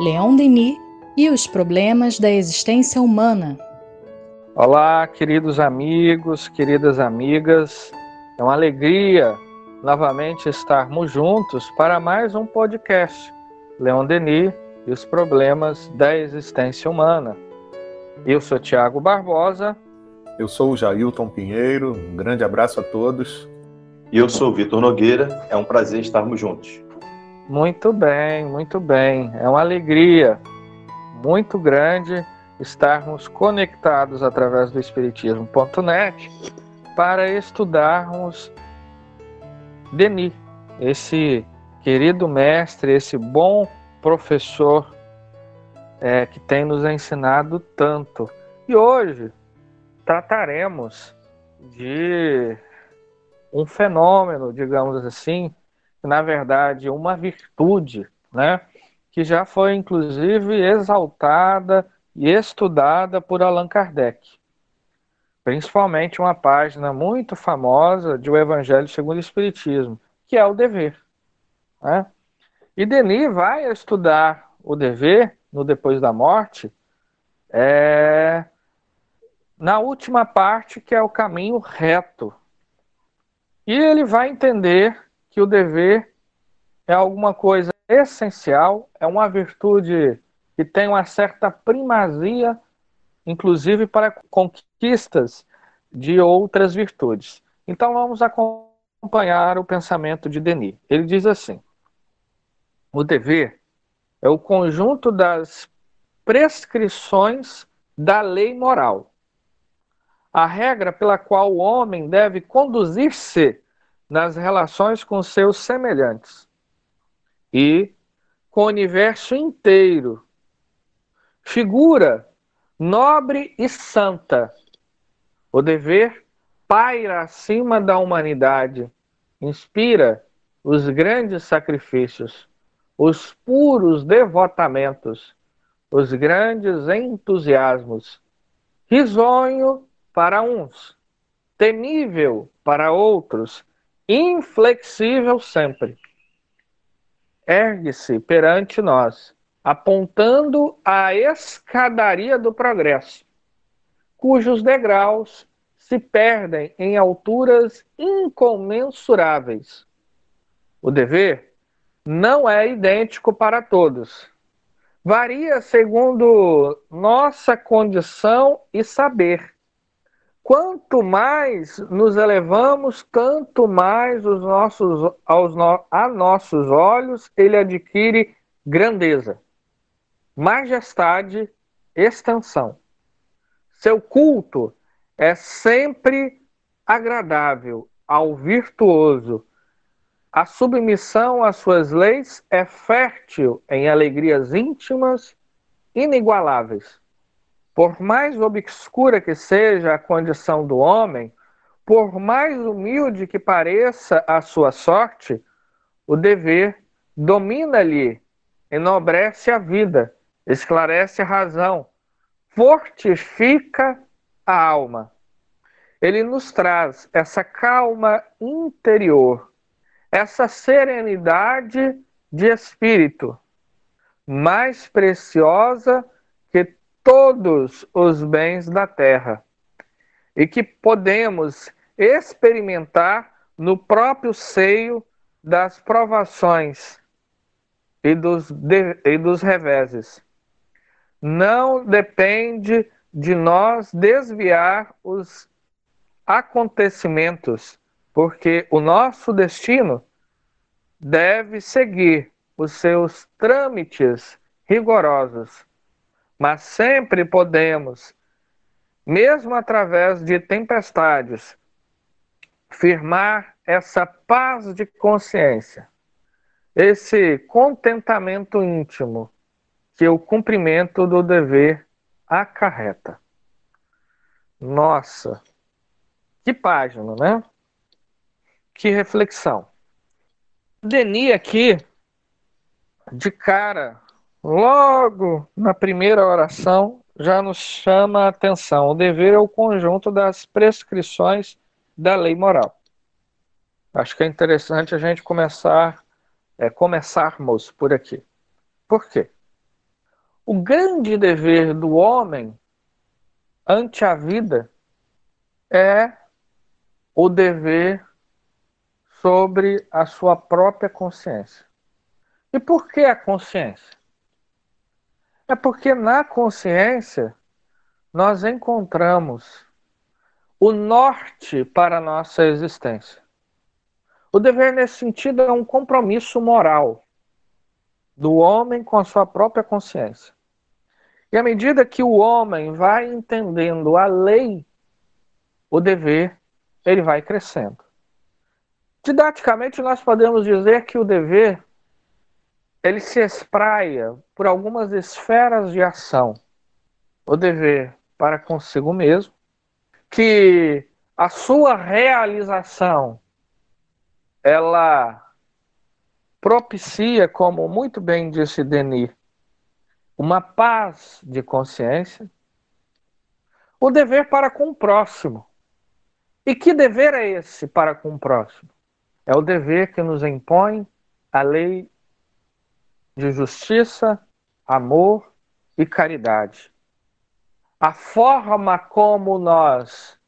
Leon Denis e os problemas da existência humana. Olá, queridos amigos, queridas amigas. É uma alegria novamente estarmos juntos para mais um podcast. Leon Denis e os problemas da existência humana. Eu sou Tiago Barbosa. Eu sou o Jailton Pinheiro. Um grande abraço a todos. E eu sou o Vitor Nogueira. É um prazer estarmos juntos. Muito bem, muito bem. É uma alegria muito grande estarmos conectados através do Espiritismo.net para estudarmos Denis, esse querido mestre, esse bom professor é, que tem nos ensinado tanto. E hoje trataremos de um fenômeno, digamos assim, na verdade, uma virtude, né? Que já foi inclusive exaltada e estudada por Allan Kardec. Principalmente uma página muito famosa de O Evangelho segundo o Espiritismo, que é o dever. Né? E Denis vai estudar o dever no Depois da Morte é, na última parte, que é o caminho reto. E ele vai entender que o dever é alguma coisa essencial, é uma virtude que tem uma certa primazia, inclusive para conquistas de outras virtudes. Então vamos acompanhar o pensamento de Denis. Ele diz assim: o dever é o conjunto das prescrições da lei moral, a regra pela qual o homem deve conduzir-se nas relações com seus semelhantes e com o universo inteiro. Figura nobre e santa. O dever paira acima da humanidade, inspira os grandes sacrifícios, os puros devotamentos, os grandes entusiasmos. Risonho para uns, temível para outros, inflexível sempre. Ergue-se perante nós, apontando a escadaria do progresso, cujos degraus se perdem em alturas incomensuráveis. O dever não é idêntico para todos. Varia segundo nossa condição e saber Quanto mais nos elevamos, tanto mais os nossos, aos no, a nossos olhos ele adquire grandeza, majestade, extensão. Seu culto é sempre agradável ao virtuoso. A submissão às suas leis é fértil em alegrias íntimas inigualáveis. Por mais obscura que seja a condição do homem, por mais humilde que pareça a sua sorte, o dever domina-lhe, enobrece a vida, esclarece a razão, fortifica a alma. Ele nos traz essa calma interior, essa serenidade de espírito, mais preciosa todos os bens da terra e que podemos experimentar no próprio seio das provações e dos, de, e dos reveses. Não depende de nós desviar os acontecimentos, porque o nosso destino deve seguir os seus trâmites rigorosos mas sempre podemos, mesmo através de tempestades, firmar essa paz de consciência, esse contentamento íntimo que o cumprimento do dever acarreta. Nossa, que página, né? Que reflexão. Denis aqui, de cara, Logo na primeira oração, já nos chama a atenção. O dever é o conjunto das prescrições da lei moral. Acho que é interessante a gente começar, é, começarmos por aqui. Por quê? o grande dever do homem ante a vida é o dever sobre a sua própria consciência. E por que a consciência? É porque na consciência nós encontramos o norte para a nossa existência. O dever, nesse sentido, é um compromisso moral do homem com a sua própria consciência. E à medida que o homem vai entendendo a lei, o dever, ele vai crescendo. Didaticamente, nós podemos dizer que o dever ele se espraia por algumas esferas de ação. O dever para consigo mesmo, que a sua realização ela propicia, como muito bem disse Denis, uma paz de consciência, o dever para com o próximo. E que dever é esse para com o próximo? É o dever que nos impõe a lei de justiça, amor e caridade. A forma como nós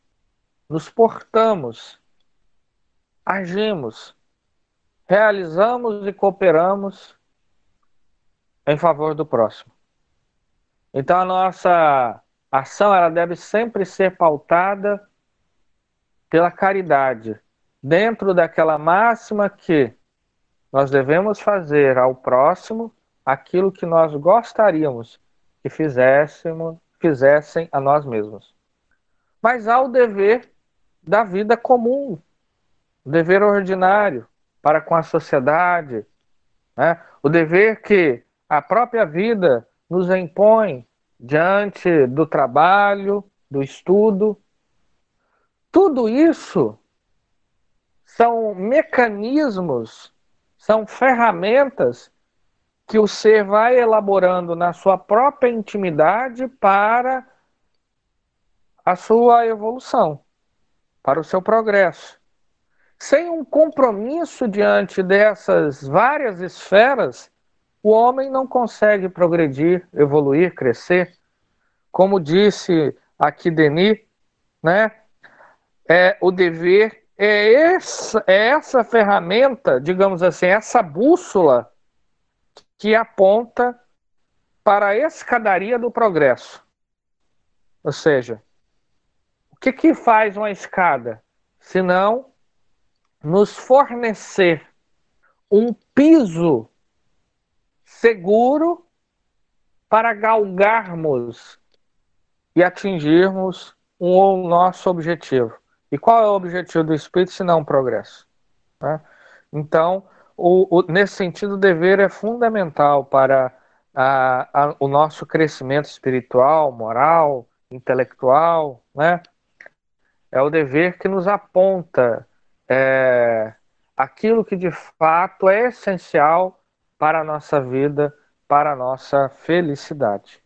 nos portamos, agimos, realizamos e cooperamos em favor do próximo. Então a nossa ação ela deve sempre ser pautada pela caridade, dentro daquela máxima que nós devemos fazer ao próximo aquilo que nós gostaríamos que fizéssemos, fizessem a nós mesmos. Mas há o dever da vida comum, o dever ordinário para com a sociedade, né? o dever que a própria vida nos impõe diante do trabalho, do estudo. Tudo isso são mecanismos, são ferramentas que o ser vai elaborando na sua própria intimidade para a sua evolução, para o seu progresso. Sem um compromisso diante dessas várias esferas, o homem não consegue progredir, evoluir, crescer. Como disse aqui Denis, né? É, o dever é essa, é essa ferramenta, digamos assim, essa bússola que aponta para a escadaria do progresso. Ou seja, o que, que faz uma escada? Senão nos fornecer um piso seguro para galgarmos e atingirmos o nosso objetivo. E qual é o objetivo do espírito se não o progresso? Né? Então, o, o, nesse sentido, o dever é fundamental para a, a, o nosso crescimento espiritual, moral, intelectual. Né? É o dever que nos aponta é, aquilo que de fato é essencial para a nossa vida, para a nossa felicidade.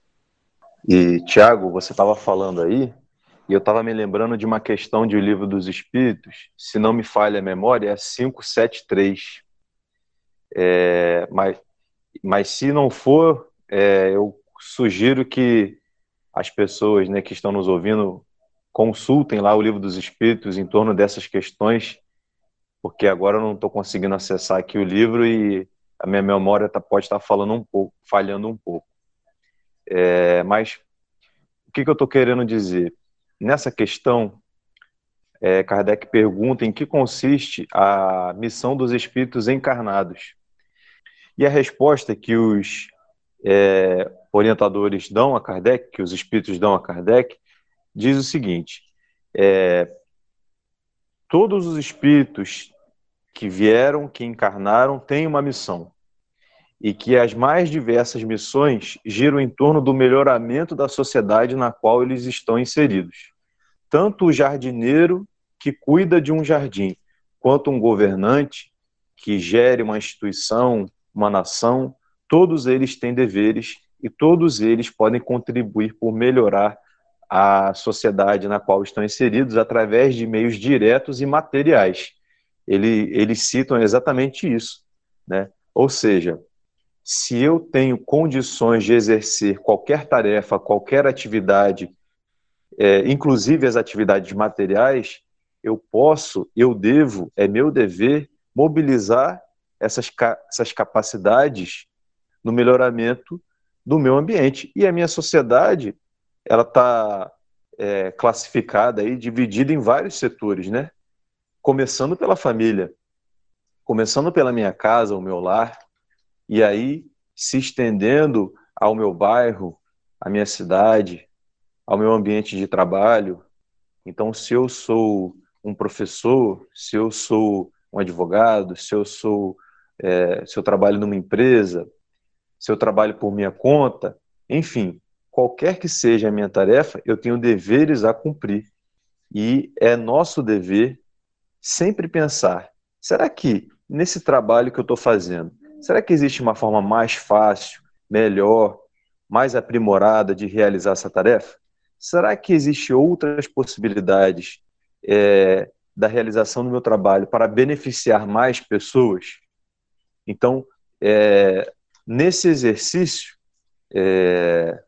E, Tiago, você estava falando aí e eu estava me lembrando de uma questão de O Livro dos Espíritos, se não me falha a memória, é 573. É, mas, mas se não for, é, eu sugiro que as pessoas né, que estão nos ouvindo consultem lá o Livro dos Espíritos em torno dessas questões, porque agora eu não estou conseguindo acessar aqui o livro e a minha memória tá, pode estar falando um pouco, falhando um pouco. É, mas o que, que eu estou querendo dizer? Nessa questão, é, Kardec pergunta em que consiste a missão dos espíritos encarnados. E a resposta que os é, orientadores dão a Kardec, que os espíritos dão a Kardec, diz o seguinte: é, todos os espíritos que vieram, que encarnaram, têm uma missão. E que as mais diversas missões giram em torno do melhoramento da sociedade na qual eles estão inseridos tanto o jardineiro que cuida de um jardim, quanto um governante que gere uma instituição, uma nação, todos eles têm deveres e todos eles podem contribuir por melhorar a sociedade na qual estão inseridos através de meios diretos e materiais. Ele, eles citam exatamente isso, né? Ou seja, se eu tenho condições de exercer qualquer tarefa, qualquer atividade, é, inclusive as atividades materiais, eu posso, eu devo, é meu dever mobilizar essas, essas capacidades no melhoramento do meu ambiente. E a minha sociedade, ela está é, classificada e dividida em vários setores, né? Começando pela família, começando pela minha casa, o meu lar, e aí se estendendo ao meu bairro, à minha cidade, ao meu ambiente de trabalho. Então, se eu sou um professor, se eu sou um advogado, se eu sou, é, se eu trabalho numa empresa, se eu trabalho por minha conta, enfim, qualquer que seja a minha tarefa, eu tenho deveres a cumprir. E é nosso dever sempre pensar: será que nesse trabalho que eu estou fazendo, será que existe uma forma mais fácil, melhor, mais aprimorada de realizar essa tarefa? Será que existe outras possibilidades é, da realização do meu trabalho para beneficiar mais pessoas. Então, é, nesse exercício, é,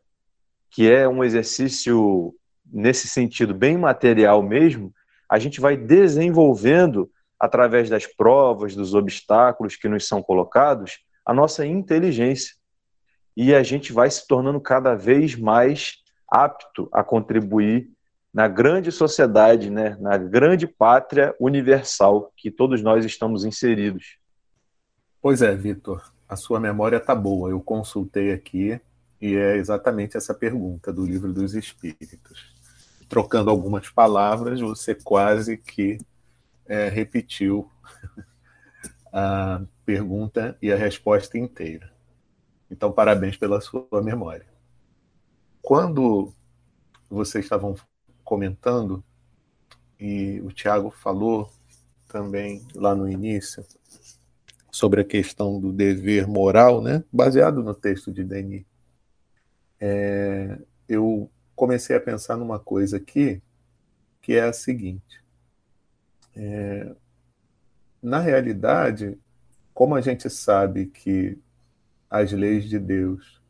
que é um exercício nesse sentido bem material mesmo, a gente vai desenvolvendo através das provas, dos obstáculos que nos são colocados, a nossa inteligência. E a gente vai se tornando cada vez mais apto a contribuir na grande sociedade, né, na grande pátria universal que todos nós estamos inseridos. Pois é, Vitor, a sua memória está boa. Eu consultei aqui e é exatamente essa pergunta do Livro dos Espíritos. Trocando algumas palavras, você quase que é, repetiu a pergunta e a resposta inteira. Então, parabéns pela sua memória. Quando vocês estavam comentando, e o Tiago falou também lá no início, sobre a questão do dever moral, né? baseado no texto de Denis. É, eu comecei a pensar numa coisa aqui, que é a seguinte. É, na realidade, como a gente sabe que as leis de Deus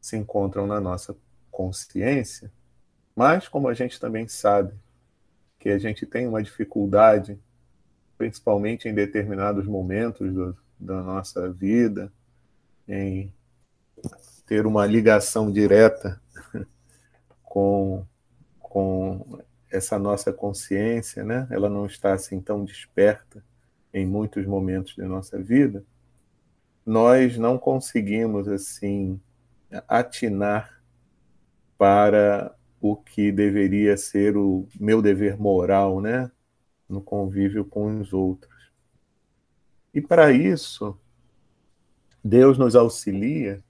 se encontram na nossa consciência, mas, como a gente também sabe que a gente tem uma dificuldade, principalmente em determinados momentos do, da nossa vida, em ter uma ligação direta com, com essa nossa consciência, né? Ela não está assim tão desperta em muitos momentos da nossa vida. Nós não conseguimos assim atinar para o que deveria ser o meu dever moral, né, no convívio com os outros. E para isso, Deus nos auxilia,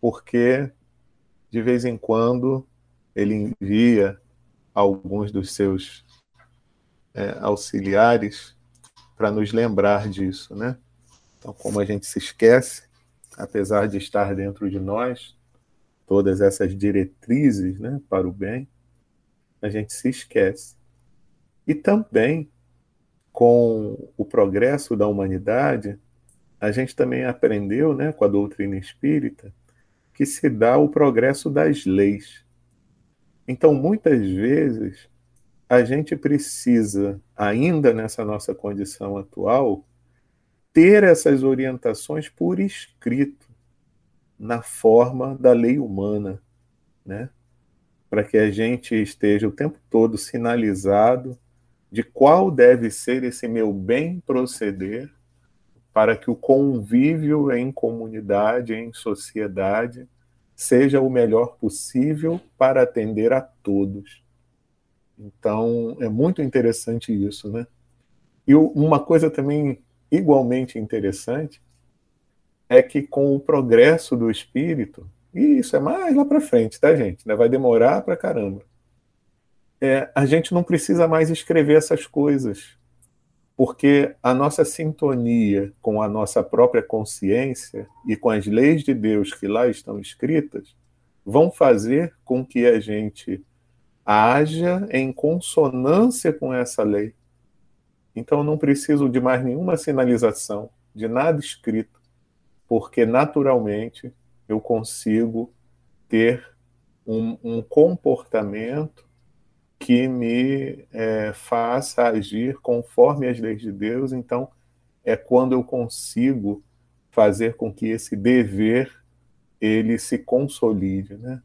porque de vez em quando ele envia alguns dos seus é, auxiliares para nos lembrar disso, né? Então, como a gente se esquece, apesar de estar dentro de nós, todas essas diretrizes né, para o bem, a gente se esquece. E também, com o progresso da humanidade, a gente também aprendeu, né, com a doutrina espírita, que se dá o progresso das leis. Então, muitas vezes, a gente precisa, ainda nessa nossa condição atual, ter essas orientações por escrito na forma da lei humana, né? Para que a gente esteja o tempo todo sinalizado de qual deve ser esse meu bem proceder para que o convívio em comunidade, em sociedade, seja o melhor possível para atender a todos. Então, é muito interessante isso, né? E uma coisa também igualmente interessante é que com o progresso do espírito, e isso é mais lá para frente, tá, gente? Vai demorar para caramba. É, a gente não precisa mais escrever essas coisas, porque a nossa sintonia com a nossa própria consciência e com as leis de Deus que lá estão escritas vão fazer com que a gente haja em consonância com essa lei. Então, eu não preciso de mais nenhuma sinalização, de nada escrito porque naturalmente eu consigo ter um, um comportamento que me é, faça agir conforme as leis de Deus. Então, é quando eu consigo fazer com que esse dever ele se consolide, né?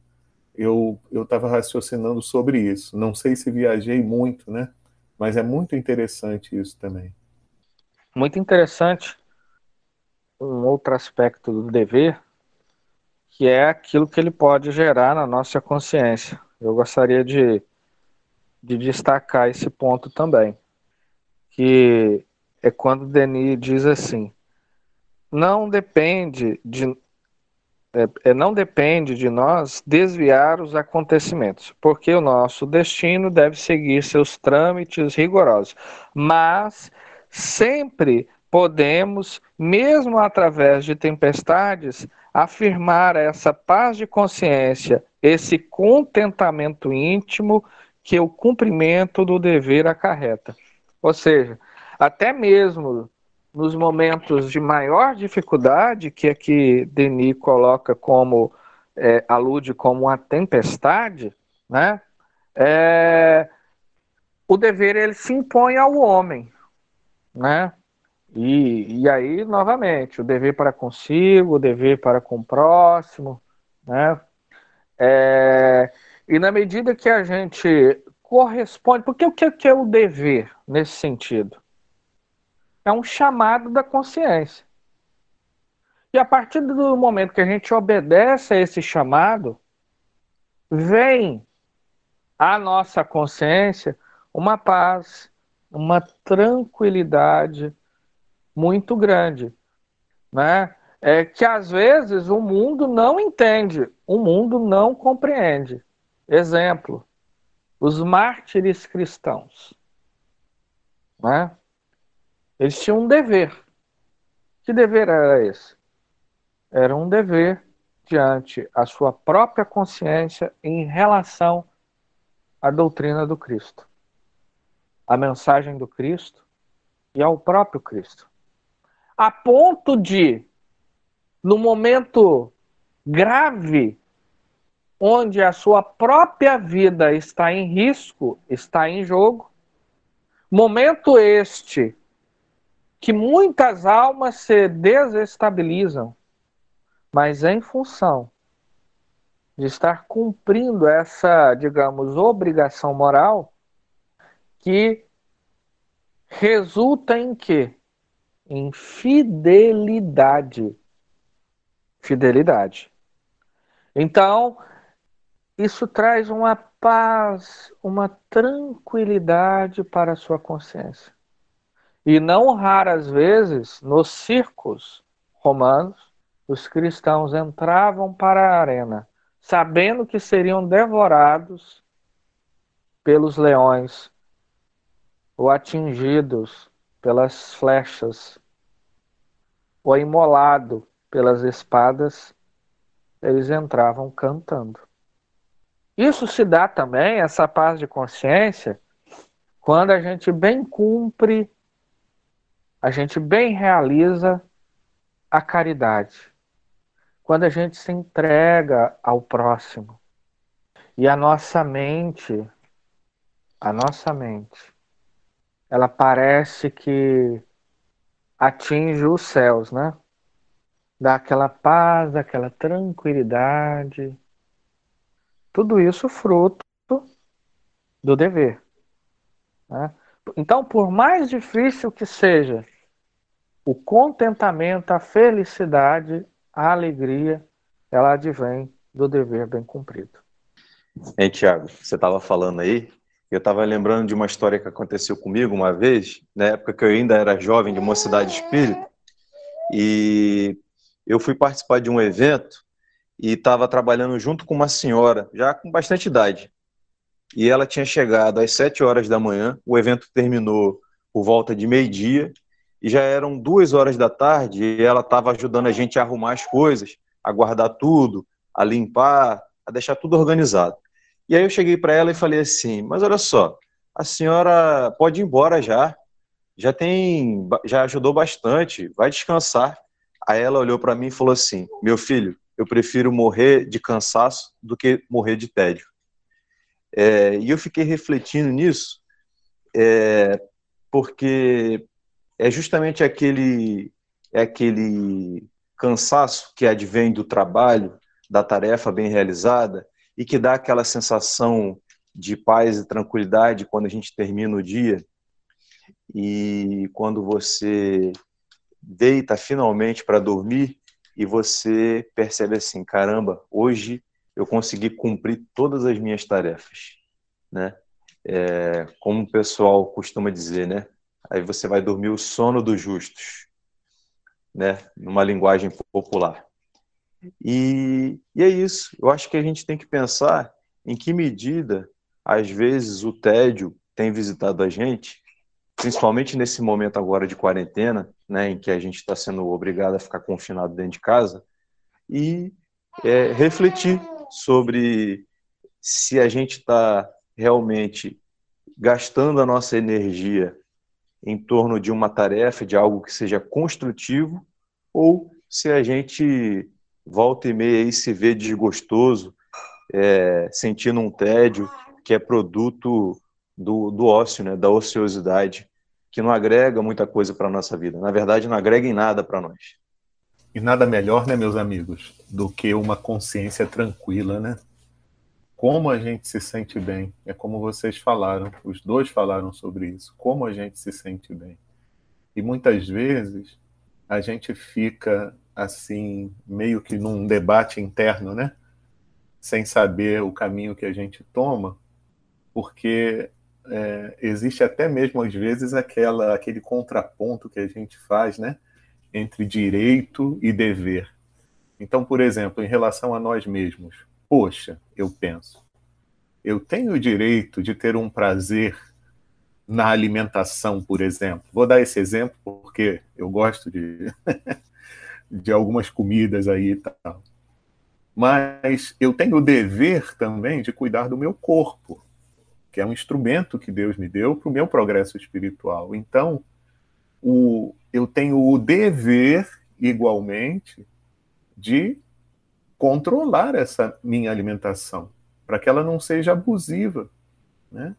Eu eu estava raciocinando sobre isso. Não sei se viajei muito, né? Mas é muito interessante isso também. Muito interessante um outro aspecto do dever, que é aquilo que ele pode gerar na nossa consciência. Eu gostaria de, de destacar esse ponto também, que é quando Denis diz assim: não depende de é, é, não depende de nós desviar os acontecimentos, porque o nosso destino deve seguir seus trâmites rigorosos, mas sempre podemos, mesmo através de tempestades, afirmar essa paz de consciência, esse contentamento íntimo que o cumprimento do dever acarreta. Ou seja, até mesmo nos momentos de maior dificuldade, que aqui Denis coloca como, é, alude como uma tempestade, né? É, o dever ele se impõe ao homem, né? E, e aí, novamente, o dever para consigo, o dever para com o próximo, né? É, e na medida que a gente corresponde, porque o que é o dever nesse sentido? é um chamado da consciência. E a partir do momento que a gente obedece a esse chamado, vem à nossa consciência uma paz, uma tranquilidade muito grande, né? É que às vezes o mundo não entende, o mundo não compreende. Exemplo, os mártires cristãos, né? Eles tinham um dever. Que dever era esse? Era um dever diante a sua própria consciência em relação à doutrina do Cristo, à mensagem do Cristo e ao próprio Cristo. A ponto de, no momento grave, onde a sua própria vida está em risco, está em jogo, momento este que muitas almas se desestabilizam, mas em função de estar cumprindo essa, digamos, obrigação moral que resulta em quê? Em fidelidade. Fidelidade. Então, isso traz uma paz, uma tranquilidade para a sua consciência. E não raras vezes, nos circos romanos, os cristãos entravam para a arena, sabendo que seriam devorados pelos leões ou atingidos pelas flechas ou imolado pelas espadas, eles entravam cantando. Isso se dá também, essa paz de consciência, quando a gente bem cumpre a gente bem realiza a caridade. Quando a gente se entrega ao próximo. E a nossa mente, a nossa mente, ela parece que atinge os céus, né? Dá aquela paz, aquela tranquilidade. Tudo isso fruto do dever. Né? Então, por mais difícil que seja o contentamento, a felicidade, a alegria, ela advém do dever bem cumprido. Hein, Tiago, você estava falando aí, eu estava lembrando de uma história que aconteceu comigo uma vez, na época que eu ainda era jovem de mocidade espírita, e eu fui participar de um evento e estava trabalhando junto com uma senhora, já com bastante idade. E ela tinha chegado às sete horas da manhã, o evento terminou por volta de meio-dia, e já eram duas horas da tarde e ela estava ajudando a gente a arrumar as coisas, a guardar tudo, a limpar, a deixar tudo organizado. E aí eu cheguei para ela e falei assim: "Mas olha só, a senhora pode ir embora já. Já tem, já ajudou bastante, vai descansar". Aí ela olhou para mim e falou assim: Meu filho, eu prefiro morrer de cansaço do que morrer de tédio. É, e eu fiquei refletindo nisso, é, porque é justamente aquele, é aquele cansaço que advém do trabalho, da tarefa bem realizada, e que dá aquela sensação de paz e tranquilidade quando a gente termina o dia. E quando você deita finalmente para dormir e você percebe assim, caramba, hoje eu consegui cumprir todas as minhas tarefas, né? É, como o pessoal costuma dizer, né? Aí você vai dormir o sono dos justos, né? Numa linguagem popular. E, e é isso. Eu acho que a gente tem que pensar em que medida, às vezes, o tédio tem visitado a gente, principalmente nesse momento agora de quarentena, né, em que a gente está sendo obrigado a ficar confinado dentro de casa, e é, refletir sobre se a gente está realmente gastando a nossa energia em torno de uma tarefa, de algo que seja construtivo, ou se a gente volta e meia aí se vê desgostoso, é, sentindo um tédio que é produto do, do ócio, né, da ociosidade, que não agrega muita coisa para a nossa vida. Na verdade, não agrega em nada para nós. E nada melhor, né, meus amigos, do que uma consciência tranquila, né? Como a gente se sente bem. É como vocês falaram, os dois falaram sobre isso. Como a gente se sente bem. E muitas vezes a gente fica assim, meio que num debate interno, né? Sem saber o caminho que a gente toma, porque é, existe até mesmo às vezes aquela, aquele contraponto que a gente faz, né? entre direito e dever. Então, por exemplo, em relação a nós mesmos, poxa, eu penso, eu tenho o direito de ter um prazer na alimentação, por exemplo. Vou dar esse exemplo porque eu gosto de, de algumas comidas aí e tal. Mas eu tenho o dever também de cuidar do meu corpo, que é um instrumento que Deus me deu para o meu progresso espiritual. Então, o, eu tenho o dever, igualmente, de controlar essa minha alimentação, para que ela não seja abusiva. Né?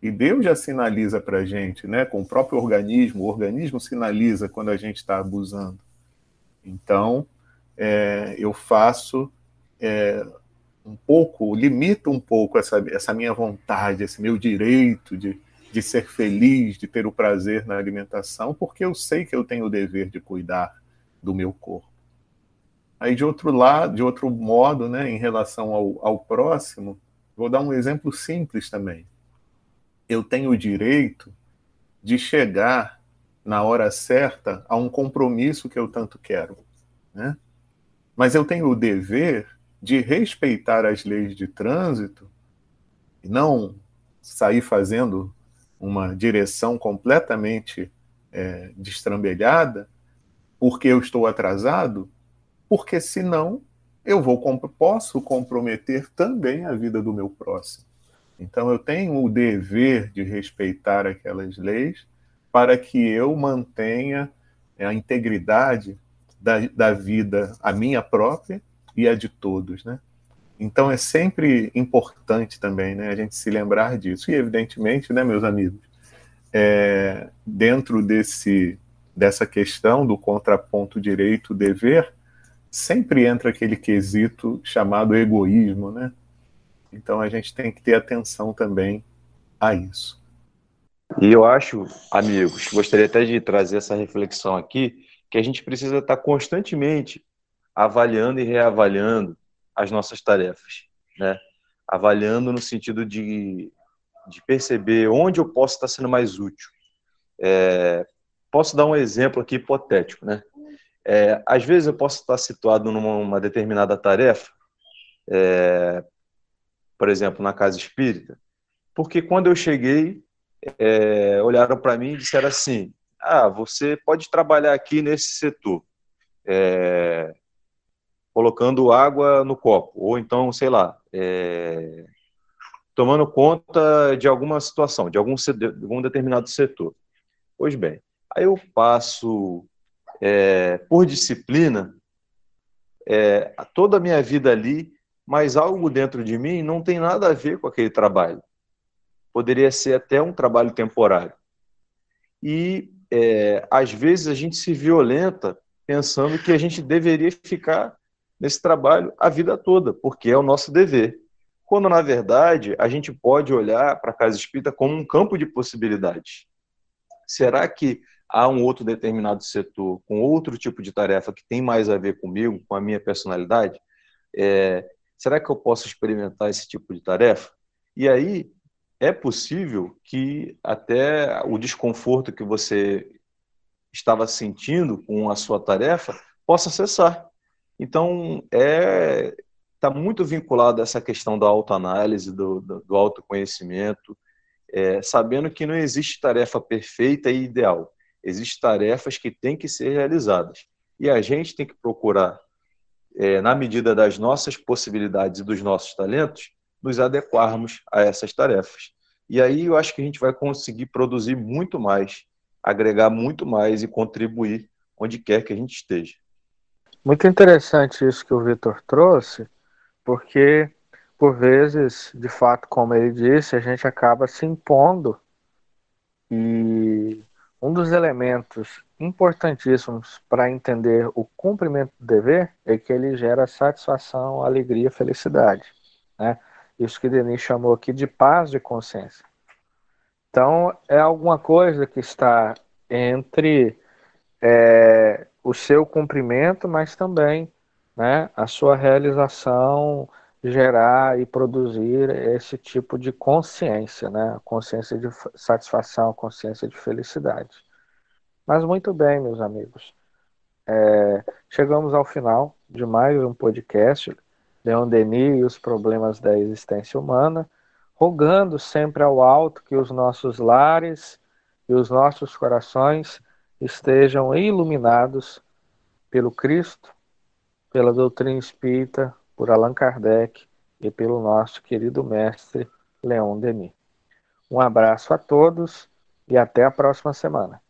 E Deus já sinaliza para a gente, né, com o próprio organismo, o organismo sinaliza quando a gente está abusando. Então, é, eu faço é, um pouco, limito um pouco essa, essa minha vontade, esse meu direito de, de ser feliz, de ter o prazer na alimentação, porque eu sei que eu tenho o dever de cuidar do meu corpo. Aí, de outro lado, de outro modo, né, em relação ao, ao próximo, vou dar um exemplo simples também. Eu tenho o direito de chegar na hora certa a um compromisso que eu tanto quero, né? Mas eu tenho o dever de respeitar as leis de trânsito não sair fazendo uma direção completamente é, destrambelhada, porque eu estou atrasado, porque senão eu vou posso comprometer também a vida do meu próximo. Então eu tenho o dever de respeitar aquelas leis para que eu mantenha a integridade da, da vida, a minha própria e a de todos, né? Então é sempre importante também, né, a gente se lembrar disso. E evidentemente, né, meus amigos, é, dentro desse dessa questão do contraponto direito-dever, sempre entra aquele quesito chamado egoísmo, né? Então a gente tem que ter atenção também a isso. E eu acho, amigos, gostaria até de trazer essa reflexão aqui, que a gente precisa estar constantemente avaliando e reavaliando as nossas tarefas, né? Avaliando no sentido de, de perceber onde eu posso estar sendo mais útil. É, posso dar um exemplo aqui hipotético, né? É, às vezes eu posso estar situado numa determinada tarefa, é, por exemplo, na casa espírita, porque quando eu cheguei, é, olharam para mim e disseram assim: ah, você pode trabalhar aqui nesse setor. É, colocando água no copo, ou então, sei lá, é, tomando conta de alguma situação, de algum, de algum determinado setor. Pois bem, aí eu passo é, por disciplina, é, toda a minha vida ali, mas algo dentro de mim não tem nada a ver com aquele trabalho. Poderia ser até um trabalho temporário. E é, às vezes a gente se violenta pensando que a gente deveria ficar nesse trabalho a vida toda, porque é o nosso dever. Quando, na verdade, a gente pode olhar para a casa espírita como um campo de possibilidades. Será que há um outro determinado setor com outro tipo de tarefa que tem mais a ver comigo, com a minha personalidade? É, será que eu posso experimentar esse tipo de tarefa? E aí é possível que até o desconforto que você estava sentindo com a sua tarefa possa cessar. Então, é está muito vinculado a essa questão da autoanálise, do, do, do autoconhecimento, é, sabendo que não existe tarefa perfeita e ideal. Existem tarefas que têm que ser realizadas. E a gente tem que procurar, é, na medida das nossas possibilidades e dos nossos talentos, nos adequarmos a essas tarefas. E aí eu acho que a gente vai conseguir produzir muito mais, agregar muito mais e contribuir onde quer que a gente esteja. Muito interessante isso que o Vitor trouxe, porque por vezes, de fato, como ele disse, a gente acaba se impondo e um dos elementos importantíssimos para entender o cumprimento do dever é que ele gera satisfação, alegria, felicidade, né? Isso que Denis chamou aqui de paz de consciência. Então, é alguma coisa que está entre é, o seu cumprimento, mas também né, a sua realização gerar e produzir esse tipo de consciência, né? Consciência de satisfação, consciência de felicidade. Mas muito bem, meus amigos. É, chegamos ao final de mais um podcast, Leon Denis e os problemas da existência humana, rogando sempre ao alto que os nossos lares e os nossos corações estejam iluminados pelo Cristo, pela doutrina espírita, por Allan Kardec e pelo nosso querido mestre Leon Denis. Um abraço a todos e até a próxima semana.